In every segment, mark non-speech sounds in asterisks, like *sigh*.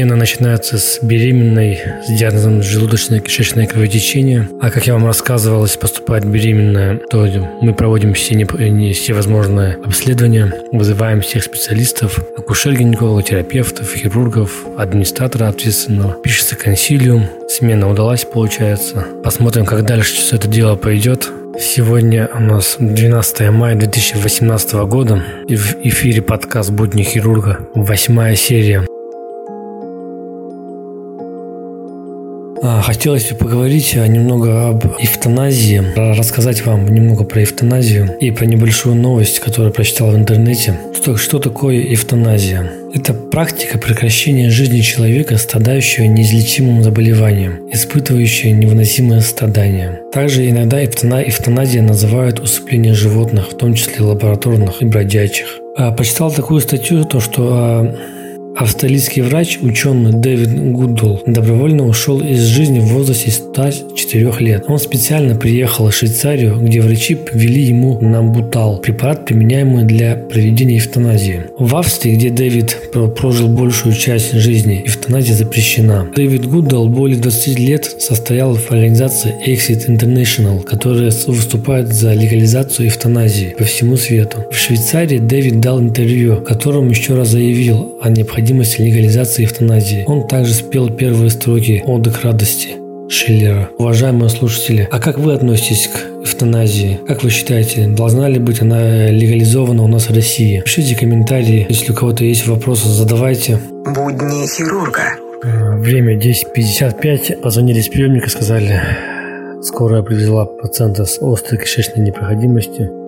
Смена начинается с беременной с диагнозом желудочно-кишечное кровотечение. А как я вам рассказывал, если поступает беременная, то мы проводим все, не, все возможные обследования, вызываем всех специалистов, акушер-гинекологов, терапевтов, хирургов, администратора ответственного. Пишется консилиум, смена удалась, получается. Посмотрим, как дальше все это дело пойдет. Сегодня у нас 12 мая 2018 года и в эфире подкаст «Будни хирурга», восьмая серия. Хотелось бы поговорить немного об эвтаназии, рассказать вам немного про эвтаназию и про небольшую новость, которую прочитал в интернете. Что, что такое эвтаназия? Это практика прекращения жизни человека, страдающего неизлечимым заболеванием, испытывающего невыносимое страдание. Также иногда эвтаназия называют усыпление животных, в том числе лабораторных и бродячих. А, почитал такую статью, то, что а, Австралийский врач, ученый Дэвид Гуддол, добровольно ушел из жизни в возрасте 104 лет. Он специально приехал в Швейцарию, где врачи ввели ему намбутал, препарат, применяемый для проведения эвтаназии. В Австрии, где Дэвид прожил большую часть жизни, эвтаназия запрещена. Дэвид Гуддол более 20 лет состоял в организации Exit International, которая выступает за легализацию эвтаназии по всему свету. В Швейцарии Дэвид дал интервью, в котором еще раз заявил о необходимости необходимости легализации эвтаназии. Он также спел первые строки «Оды к радости». Шиллера. Уважаемые слушатели, а как вы относитесь к эвтаназии? Как вы считаете, должна ли быть она легализована у нас в России? Пишите комментарии, если у кого-то есть вопросы, задавайте. Будни хирурга. Э, время 10.55. Позвонили с приемника, сказали, скорая привезла пациента с острой кишечной непроходимостью.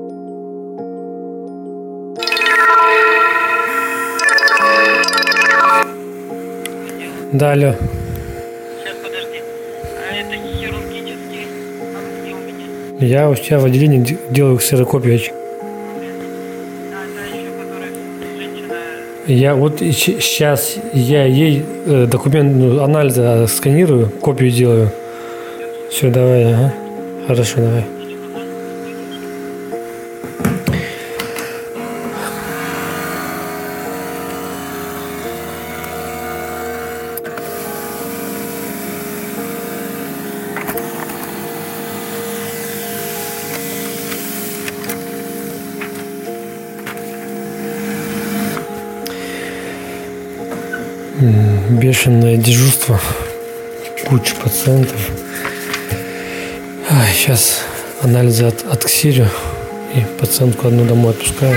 Да, алло. Сейчас, подожди. А это хирургический? А где у меня? Я у тебя в отделении делаю ксерокопию. А та еще, которая женщина... Я вот сейчас я ей э, документ ну, анализа сканирую, копию делаю. Все, давай, ага. Хорошо, давай. Бешеное дежурство, куча пациентов. А, сейчас анализы от, отксирю и пациентку одну домой отпускаю.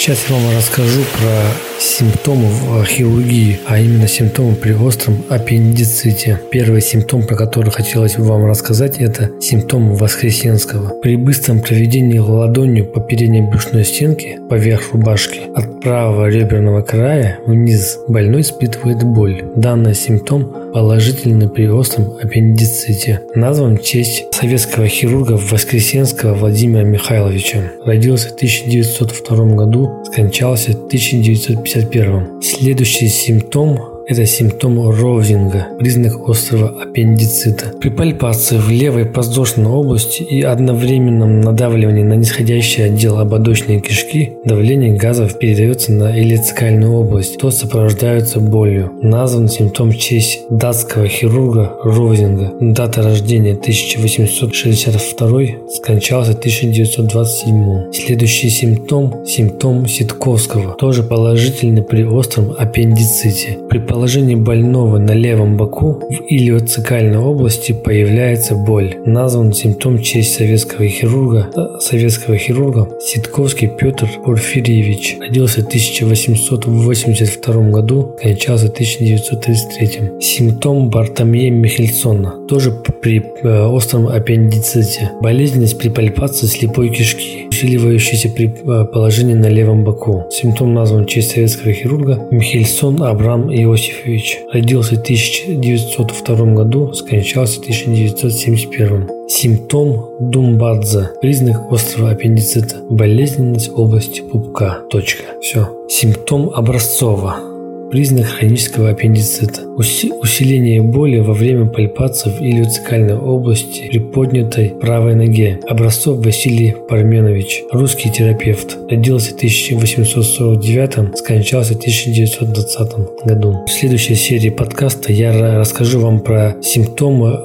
Сейчас я вам расскажу про симптомы в хирургии, а именно симптомы при остром аппендиците. Первый симптом, про который хотелось бы вам рассказать, это симптом Воскресенского. При быстром проведении ладонью по передней брюшной стенке поверх рубашки от правого реберного края вниз больной испытывает боль. Данный симптом положительный при остром аппендиците. Назван в честь советского хирурга Воскресенского Владимира Михайловича. Родился в 1902 году, скончался в 1950 51. Следующий симптом это симптом Роузинга, признак острого аппендицита. При пальпации в левой подвздошной области и одновременном надавливании на нисходящий отдел ободочной кишки давление газов передается на илецикальную область, то сопровождается болью. Назван симптом в честь датского хирурга Роузинга. Дата рождения 1862, скончался 1927. Следующий симптом – симптом Ситковского, тоже положительный при остром аппендиците. При положении больного на левом боку в илиоцикальной области появляется боль. Назван симптом в честь советского хирурга, э, советского хирурга Ситковский Петр Порфирьевич. Родился в 1882 году, кончался в 1933. Симптом Бартомея Михельсона, тоже при э, остром аппендиците. Болезненность при пальпации слепой кишки, усиливающаяся при э, положении на левом боку. Симптом назван в честь советского хирурга Михельсон Абрам Иосиф Иосифович родился в 1902 году, скончался в 1971. Симптом Думбадзе. Признак острого аппендицита. Болезненность области пупка. Точка. Все. Симптом Образцова. Признак хронического аппендицита. Усиление боли во время пальпации в илиоцикальной области при поднятой правой ноге. Образцов Василий Парменович, русский терапевт. Родился в 1849, скончался в 1920 году. В следующей серии подкаста я расскажу вам про симптомы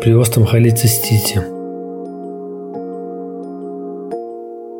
при остром холецистите.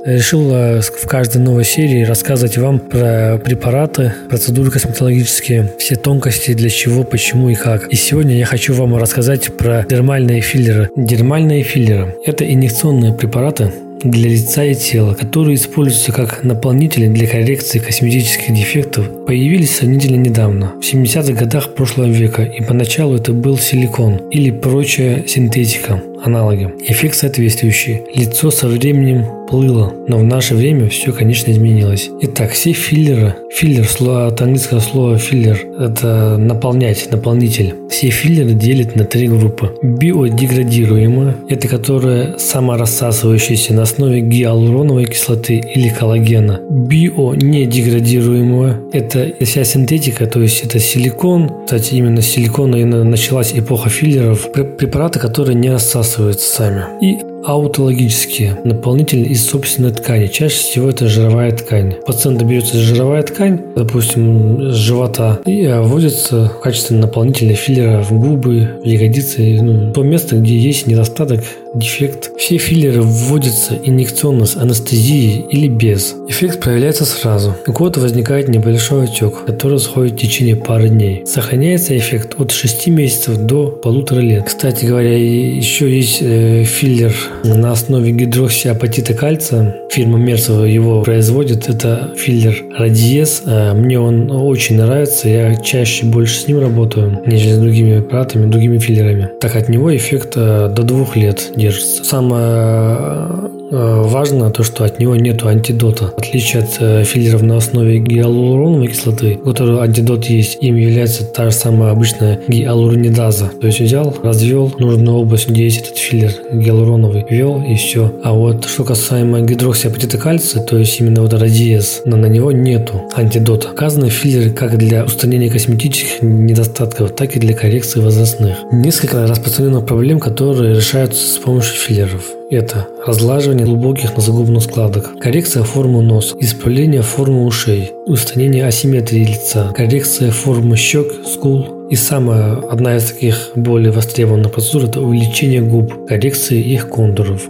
Решил э, в каждой новой серии рассказывать вам про препараты, процедуры косметологические, все тонкости, для чего, почему и как. И сегодня я хочу вам рассказать про дермальные филлеры. Дермальные филлеры – это инъекционные препараты, для лица и тела, которые используются как наполнители для коррекции косметических дефектов, появились сравнительно недавно, в 70-х годах прошлого века, и поначалу это был силикон или прочая синтетика, аналоги. Эффект соответствующий. Лицо со временем плыло, но в наше время все, конечно, изменилось. Итак, все филлеры, филлер от английского слова филлер, это наполнять, наполнитель. Все филлеры делят на три группы. Биодеградируемые, это которые саморассасывающиеся на основе гиалуроновой кислоты или коллагена. Био-недеградируемые, это вся синтетика, то есть это силикон. Кстати, именно с силикона началась эпоха филлеров. Препараты, которые не рассасываются сами. И аутологические наполнители из собственной ткани. Чаще всего это жировая ткань. Пациент берется жировая ткань, допустим, с живота, и вводится в качестве наполнителя филлера в губы, в ягодицы, ну, то место, где есть недостаток дефект. Все филлеры вводятся инъекционно с анестезией или без. Эффект проявляется сразу. У кого-то возникает небольшой отек, который сходит в течение пары дней. Сохраняется эффект от 6 месяцев до полутора лет. Кстати говоря, еще есть э, филлер на основе гидроксиапатита кальция. Фирма Merz его производит. Это филлер Radiesse. Э, мне он очень нравится. Я чаще больше с ним работаю, нежели с другими препаратами, другими филлерами. Так от него эффект э, до двух лет держится. Самое Э, важно то, что от него нет антидота. В отличие от э, филлеров на основе гиалуроновой кислоты, у которой антидот есть, им является та же самая обычная гиалуронидаза. То есть взял, развел нужную область, где есть этот филлер гиалуроновый, ввел и все. А вот что касаемо гидроксиапатита кальция, то есть именно вот Radiesse, но на него нету антидота. Указаны филлеры как для устранения косметических недостатков, так и для коррекции возрастных. Несколько распространенных проблем, которые решаются с помощью филлеров. Это разглаживание глубоких носогубных складок, коррекция формы носа, исправление формы ушей, устранение асимметрии лица, коррекция формы щек, скул, и самая одна из таких более востребованных процедур – это увеличение губ, коррекция их контуров.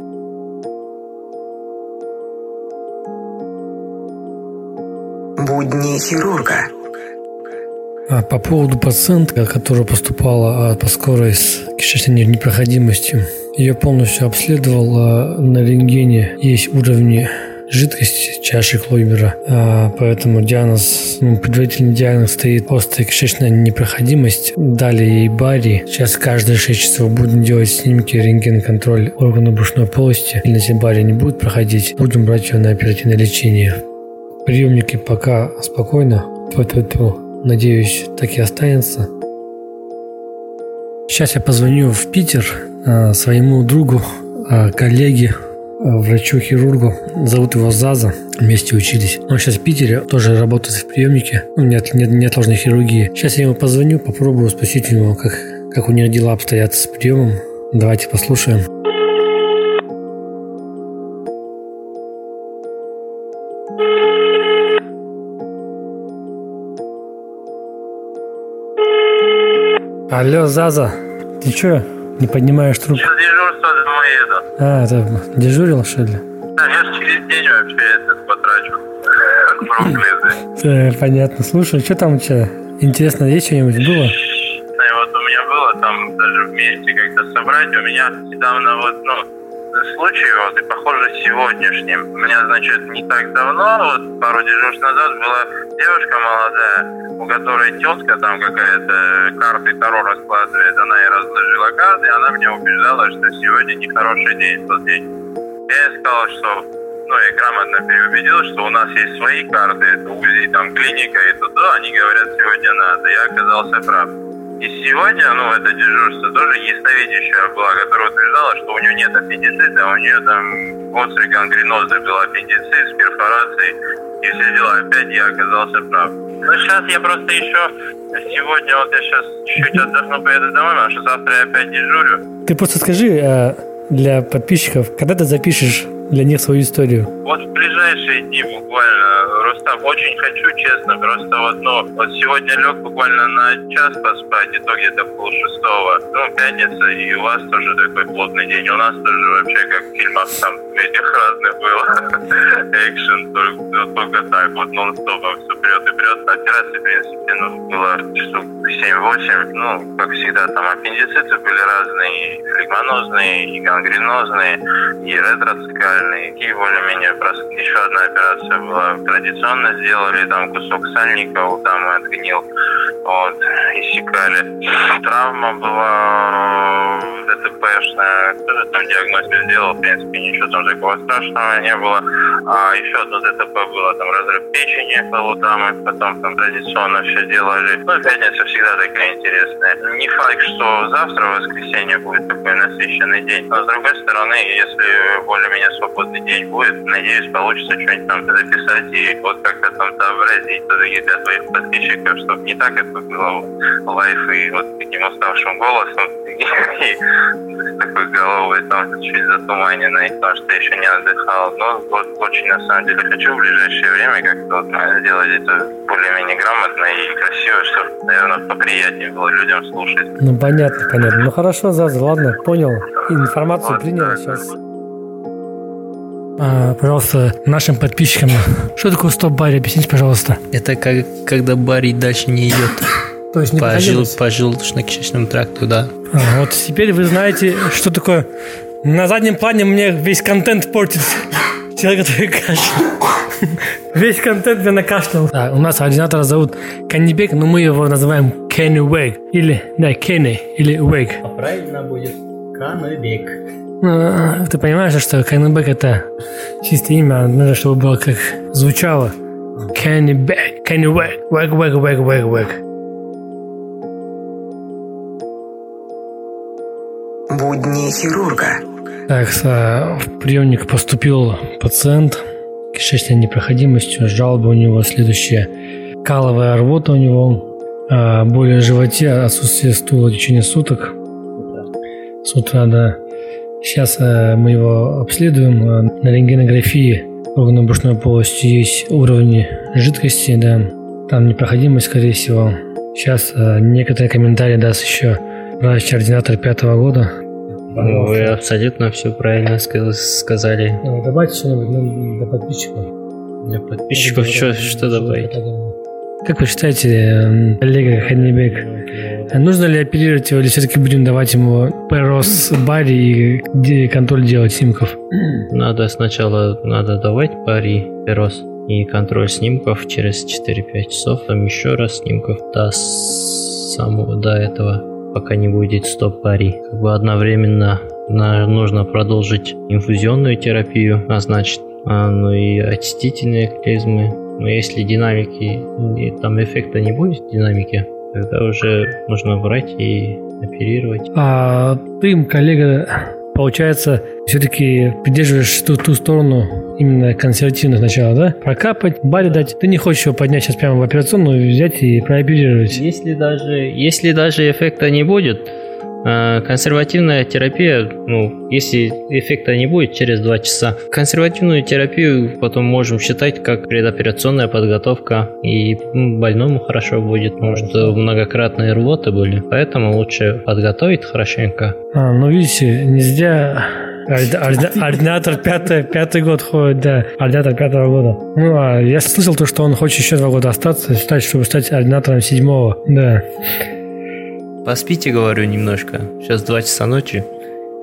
Будни хирурга. А по поводу пациентка, которая поступала по скорой с кишечной непроходимостью, ее полностью обследовал на рентгене. Есть уровни жидкости чаши Клойбера, а, поэтому диагноз, ну, предварительный диагноз стоит острая кишечная непроходимость. Дали ей бари. Сейчас каждые 6 часов будем делать снимки, рентген-контроль органа брюшной полости. Если бари не будет проходить, будем брать ее на оперативное лечение. Приемники пока спокойно. Поэтому, надеюсь, так и останется. Сейчас я позвоню в Питер своему другу, э, коллеге, э, врачу-хирургу. Зовут его Заза. Вместе учились. Он сейчас в Питере, тоже работает в приемнике. Ну, нет, нет, неотложной хирургии. Сейчас я ему позвоню, попробую спросить у него, как, как у них дела обстоят с приемом. Давайте послушаем. Алло, Заза, ты чё? Не поднимаешь трубку? Сейчас дежурство домой еду. А, это дежурил, что ли? Да, я же через день вообще этот потрачу. Понятно. Слушай, что там у тебя? Интересно, есть что-нибудь было? Да, вот у меня было там даже вместе как-то собрать. У меня недавно вот, ну, случай, вот, и похоже сегодняшним. У меня, значит, не так давно, вот пару дежурств назад была девушка молодая, у которой тетка там какая-то карты Таро раскладывает, она и разложила карты, и она мне убеждала, что сегодня нехороший день, тот день. Я сказал, что ну, я грамотно переубедил, что у нас есть свои карты, это УЗИ, там, клиника и туда, они говорят, сегодня надо. Я оказался прав. И сегодня, ну, это дежурство тоже ясновидящая была, которая утверждала, что у нее нет аппендицита, а у нее там острый гангренозный был аппендицит с перфорацией и все дела. Опять я оказался прав. Ну, сейчас я просто еще сегодня, вот я сейчас чуть-чуть отдохну, поеду домой, потому что завтра я опять дежурю. Ты просто скажи э, для подписчиков, когда ты запишешь для них свою историю? Вот в ближайшие дни буквально, Рустам, очень хочу, честно, просто вот, ну, вот сегодня лег буквально на час поспать, и то где-то пол шестого. Ну, пятница, и у вас тоже такой плотный день. У нас тоже вообще как в фильмах там этих разных было. *laughs* Экшен, только, только так вот нон-стопом все прет и прет. Операции, в принципе, ну, было часов 7-8. Ну, как всегда, там аппендициты были разные, и флегмонозные, и гангренозные, и ретроцикальные и более-менее. Еще одна операция была традиционно сделали, там кусок сальника у дамы отгнил, вот, иссекали. Травма была ДТПшная, тоже там диагностику сделал, в принципе, ничего там такого страшного не было. А еще одно ДТП было, там разрыв печени был у дамы, потом там традиционно все делали. Ну, пятница всегда такая интересная. Не факт, что завтра, воскресенье, будет такой насыщенный день, но с другой стороны, если более-менее свободный день будет. Надеюсь, получится что-нибудь там записать и вот как-то там сообразить для твоих подписчиков, чтобы не так это было лайф и вот таким уставшим голосом *laughs* и такой головой там чуть затуманенной, потому что еще не отдыхал. Но вот очень на самом деле хочу в ближайшее время как-то вот сделать это более-менее грамотно и красиво, чтобы, наверное, поприятнее было людям слушать. Ну, понятно, понятно. Ну, хорошо, Заза, ладно, понял. Информацию вот, принял да. сейчас. А, пожалуйста, нашим подписчикам, что такое стоп-барри? Объясните, пожалуйста. Это как, когда барри дальше не идет. *coughs* То есть не по, жел, по желудочно-кишечному тракту, да. А, вот теперь вы знаете, что такое... На заднем плане мне весь контент портит человек, который кашлял. *laughs* Весь контент мне накашлял. Да, у нас ординатора зовут Каннибек, но мы его называем Кенни Уэг. Или, да, Кенни, или Уэг. А правильно будет Каннибек. Ну, ты понимаешь, что Кеннебек это чистое имя, надо, чтобы было как звучало. Кеннебек, Кеннебек, вэг, вэг, вэг, вэг, вэг. Будни хирурга. Так, в приемник поступил пациент кишечной непроходимостью, жалоба у него следующая. Каловая рвота у него, а, боли в животе, отсутствие стула в течение суток. С утра, да. Сейчас э, мы его обследуем. Э, на рентгенографии органно-брюшной полости есть уровни жидкости, да. Там непроходимость, скорее всего. Сейчас э, некоторые комментарии даст еще врач-ординатор пятого года. Ну, вы абсолютно все правильно сказали. Ну, добавьте что-нибудь ну, для подписчиков. Для подписчиков что, что добавить? Как вы считаете, Олега Ханнибек, нужно ли оперировать его, или все-таки будем давать ему перос бари и контроль делать снимков? Надо сначала надо давать бари перос и контроль снимков через 4-5 часов, там еще раз снимков до самого до этого, пока не будет стоп бари. Как бы одновременно нужно продолжить инфузионную терапию, а значит, а, ну и очистительные клизмы, но если динамики, там эффекта не будет динамики, тогда уже нужно брать и оперировать. А ты, коллега, получается, все-таки придерживаешь ту, ту сторону именно консервативных начала, да? Прокапать, баре дать. Ты не хочешь его поднять сейчас прямо в операционную, взять и прооперировать. Если даже, если даже эффекта не будет, Э, консервативная терапия, ну, если эффекта не будет через 2 часа, консервативную терапию потом можем считать как предоперационная подготовка, и больному хорошо будет, что многократные рвоты были, поэтому лучше подготовить хорошенько. А, ну, видите, нельзя Ординатор пятый, пятый год ходит, да. Ординатор пятого года. Ну, а я слышал то, что он хочет еще два года остаться, стать, чтобы стать ординатором седьмого. Да. Поспите, говорю, немножко. Сейчас два часа ночи.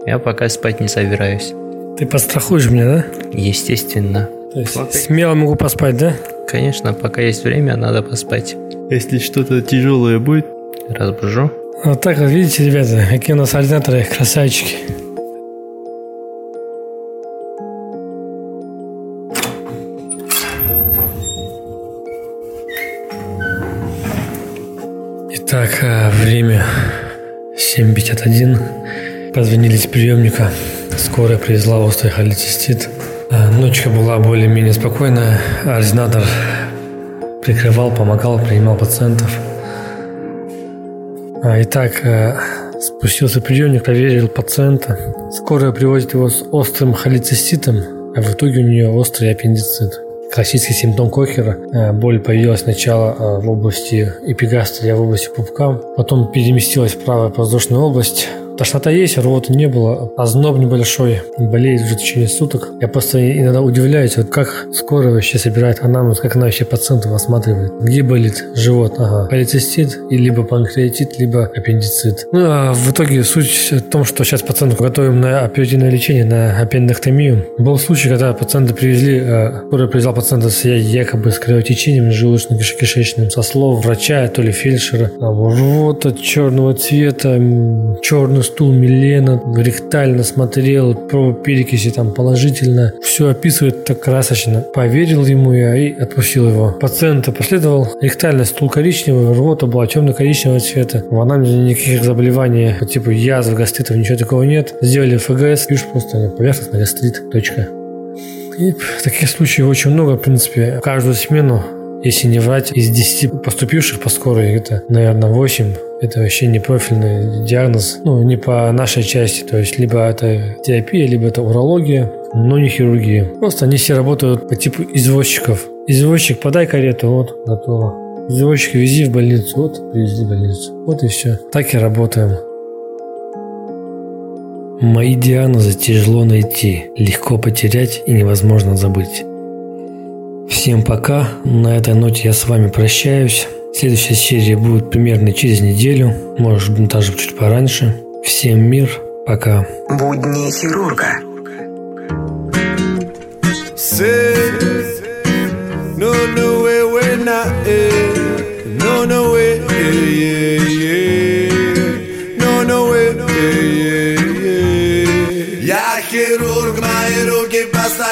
Я пока спать не собираюсь. Ты подстрахуешь меня, да? Естественно. То есть смело могу поспать, да? Конечно, пока есть время, надо поспать. Если что-то тяжелое будет, разбужу. Вот так вот, видите, ребята, какие у нас ординаторы, красавчики. Итак, э, время 7.51. Позвонили с приемника. Скорая привезла острый холецистит. Э, ночка была более-менее спокойная. Ординатор прикрывал, помогал, принимал пациентов. А, итак, э, спустился приемник, проверил пациента. Скорая привозит его с острым холециститом, а в итоге у нее острый аппендицит. Классический симптом Кохера. Э, боль появилась сначала э, в области эпигастрия, в области пупка, потом переместилась в правую воздушную область, Тошнота есть, рвоты не было, озноб небольшой, болеет уже в течение суток. Я просто иногда удивляюсь, вот как скоро вообще собирает анамнез, как она вообще пациентов осматривает. Где болит живот? Ага, холецистит, и либо панкреатит, либо аппендицит. Ну, а в итоге суть в том, что сейчас пациенту готовим на оперативное лечение, на аппендэктомию. Был случай, когда пациента привезли, э, скорая привезла пациента с якобы с кровотечением желудочно-кишечным, со слов врача, то ли фельдшера. А рвота черного цвета, черный стул Милена, ректально смотрел, про перекиси там положительно. Все описывает так красочно. Поверил ему я и отпустил его. Пациента последовал. Ректальный стул коричневый, рвота была темно-коричневого цвета. В анализе никаких заболеваний по типу язв, гастритов, ничего такого нет. Сделали ФГС, пишут просто поверхностный гастрит. Точка. И таких случаев очень много, в принципе. Каждую смену если не врать, из 10 поступивших по скорой, это, наверное, 8 это вообще не профильный диагноз, ну, не по нашей части, то есть либо это терапия, либо это урология, но не хирургия. Просто они все работают по типу извозчиков. Извозчик, подай карету, вот, готово. Извозчик, вези в больницу, вот, привезли в больницу. Вот и все. Так и работаем. Мои диагнозы тяжело найти, легко потерять и невозможно забыть. Всем пока. На этой ноте я с вами прощаюсь. Следующая серия будет примерно через неделю, может даже чуть пораньше. Всем мир, пока. Будни хирурга.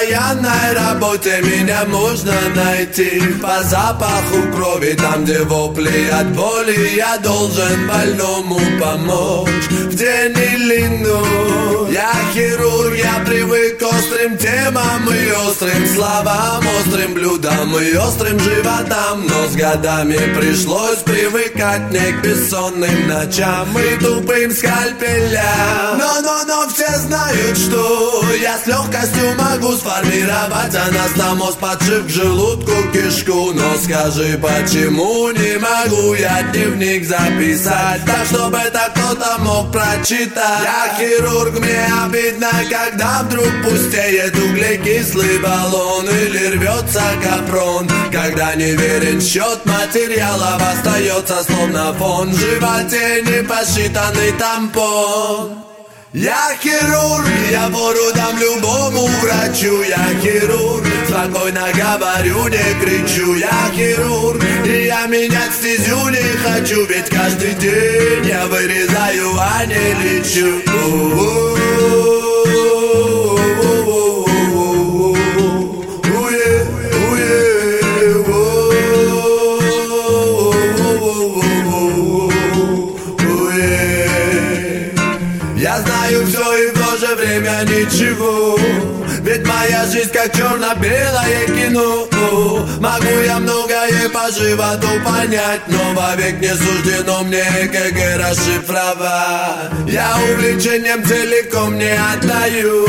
Постоянной работе Меня можно найти. По запаху крови Там, где вопли от боли Я должен больному помочь. В день или ночь Я хирург, я привык к острым темам И острым словам Острым блюдам и острым животам. Но с годами пришлось привыкать Не к бессонным ночам И тупым скальпелям. Но, но, но все знают, что Я с легкостью могу сформировать анастомоз Подшив к желудку кишку. Но скажи, почему не могу я дневник записать? Так, чтобы это кто-то мог прочитать. Я хирург, мне обидно, когда вдруг пустеет углекислый баллон Или рвется капрон. Когда не верен счет материалов Остается словно фон. В животе не посчитанный тампон я хирург, я пору дам любому врачу. Я хирург, спокойно говорю, не кричу. Я хирург, и я менять стезю не хочу Ведь каждый день я вырезаю, а не лечу ничего. Ведь моя жизнь как черно-белое кино Могу я многое по животу понять Но вовек не суждено мне ЭКГ расшифровать. Я увлечением целиком не отдаю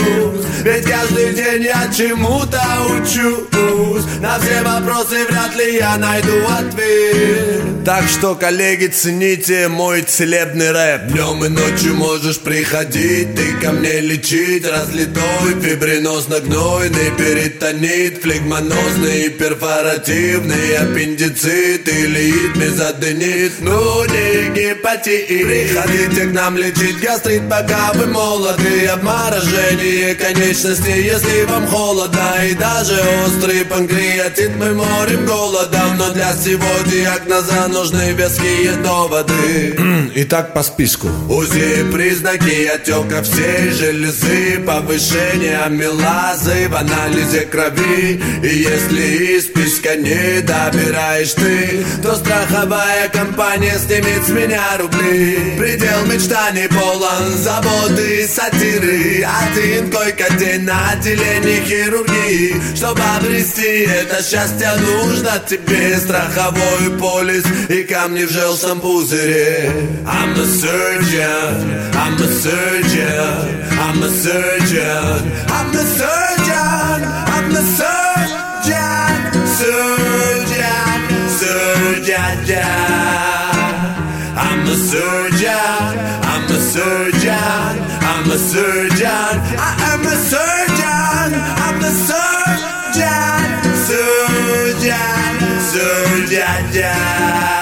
Ведь каждый день я чему-то учусь. На все вопросы вряд ли я найду ответ. Так что, коллеги, цените мой целебный рэп. Днем и ночью можешь приходить Ты ко мне лечить. Разлитой Фибринозно-гнойный перитонит Флегмонозный перфоративный аппендицит или мезоденит, ну не гепатит. Приходите к нам лечить гастрит, пока вы молоды, обморожение конечностей, если вам холодно, и даже острый панкреатит мы морим голодом, но для всего диагноза нужны веские доводы. *clears throat* Итак, по списку. УЗИ, признаки отека всей железы, повышение амилазы, анализе крови И если из списка не добираешь ты То страховая компания снимет с меня рубли. Предел мечтаний полон заботы и сатиры. Один койка-день на отделении хирургии. Чтобы обрести это счастье нужно тебе Страховой полис и камни в желтом пузыре. I'm a surgeon, I'm a surgeon, I'm a surgeon, I'm a surgeon, I'm a surgeon, surgeon, surgeon. I'm a surgeon, I'm a surgeon, I'm a surgeon, I am a surgeon, I'm a surgeon, surgeon, surgeon.